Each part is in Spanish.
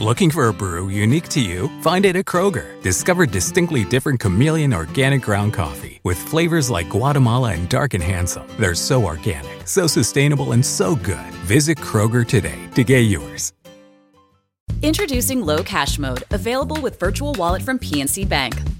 Looking for a brew unique to you? Find it at Kroger. Discover distinctly different chameleon organic ground coffee with flavors like Guatemala and Dark and Handsome. They're so organic, so sustainable, and so good. Visit Kroger today to get yours. Introducing Low Cash Mode, available with Virtual Wallet from PNC Bank.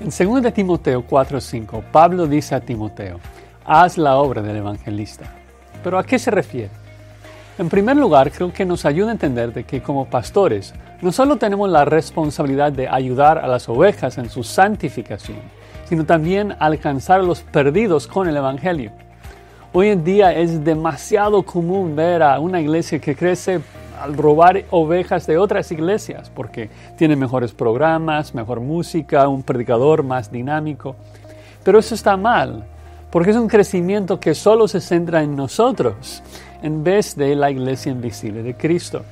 En 2 Timoteo 4:5, Pablo dice a Timoteo, haz la obra del evangelista. ¿Pero a qué se refiere? En primer lugar, creo que nos ayuda a entender de que como pastores no solo tenemos la responsabilidad de ayudar a las ovejas en su santificación, sino también alcanzar a los perdidos con el Evangelio. Hoy en día es demasiado común ver a una iglesia que crece al robar ovejas de otras iglesias, porque tiene mejores programas, mejor música, un predicador más dinámico. Pero eso está mal, porque es un crecimiento que solo se centra en nosotros, en vez de la iglesia invisible de Cristo.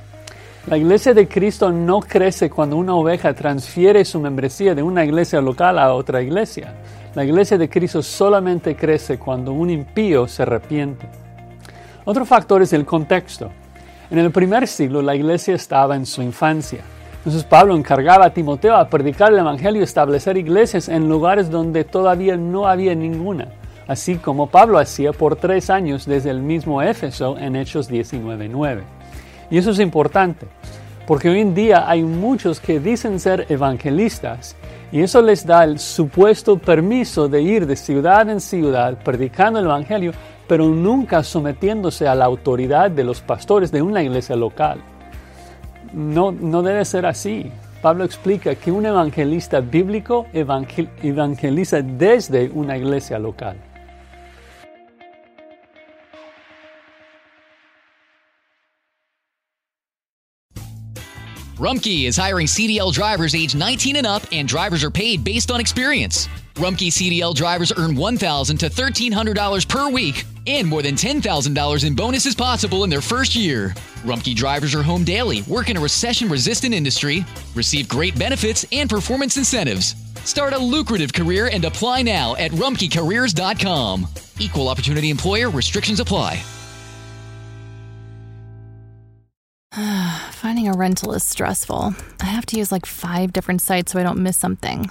La iglesia de Cristo no crece cuando una oveja transfiere su membresía de una iglesia local a otra iglesia. La iglesia de Cristo solamente crece cuando un impío se arrepiente. Otro factor es el contexto. En el primer siglo la iglesia estaba en su infancia. Entonces Pablo encargaba a Timoteo a predicar el Evangelio y establecer iglesias en lugares donde todavía no había ninguna, así como Pablo hacía por tres años desde el mismo Éfeso en Hechos 19.9. Y eso es importante, porque hoy en día hay muchos que dicen ser evangelistas y eso les da el supuesto permiso de ir de ciudad en ciudad predicando el Evangelio, pero nunca sometiéndose a la autoridad de los pastores de una iglesia local. No, no debe ser así. Pablo explica que un evangelista bíblico evangeliza desde una iglesia local. Rumkey is hiring CDL drivers age 19 and up, and drivers are paid based on experience. Rumkey CDL drivers earn $1,000 to $1,300 per week, and more than $10,000 in bonuses possible in their first year. Rumkey drivers are home daily, work in a recession resistant industry, receive great benefits and performance incentives. Start a lucrative career and apply now at rumkeycareers.com. Equal opportunity employer restrictions apply. Finding a rental is stressful. I have to use like five different sites so I don't miss something.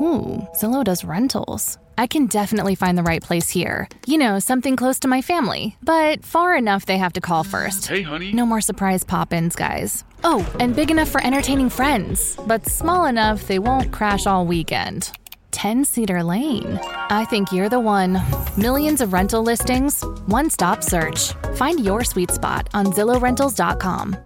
Ooh, Zillow does rentals. I can definitely find the right place here. You know, something close to my family, but far enough they have to call first. Hey, honey. No more surprise pop ins, guys. Oh, and big enough for entertaining friends, but small enough they won't crash all weekend. 10 Cedar Lane. I think you're the one. Millions of rental listings, one stop search. Find your sweet spot on ZillowRentals.com.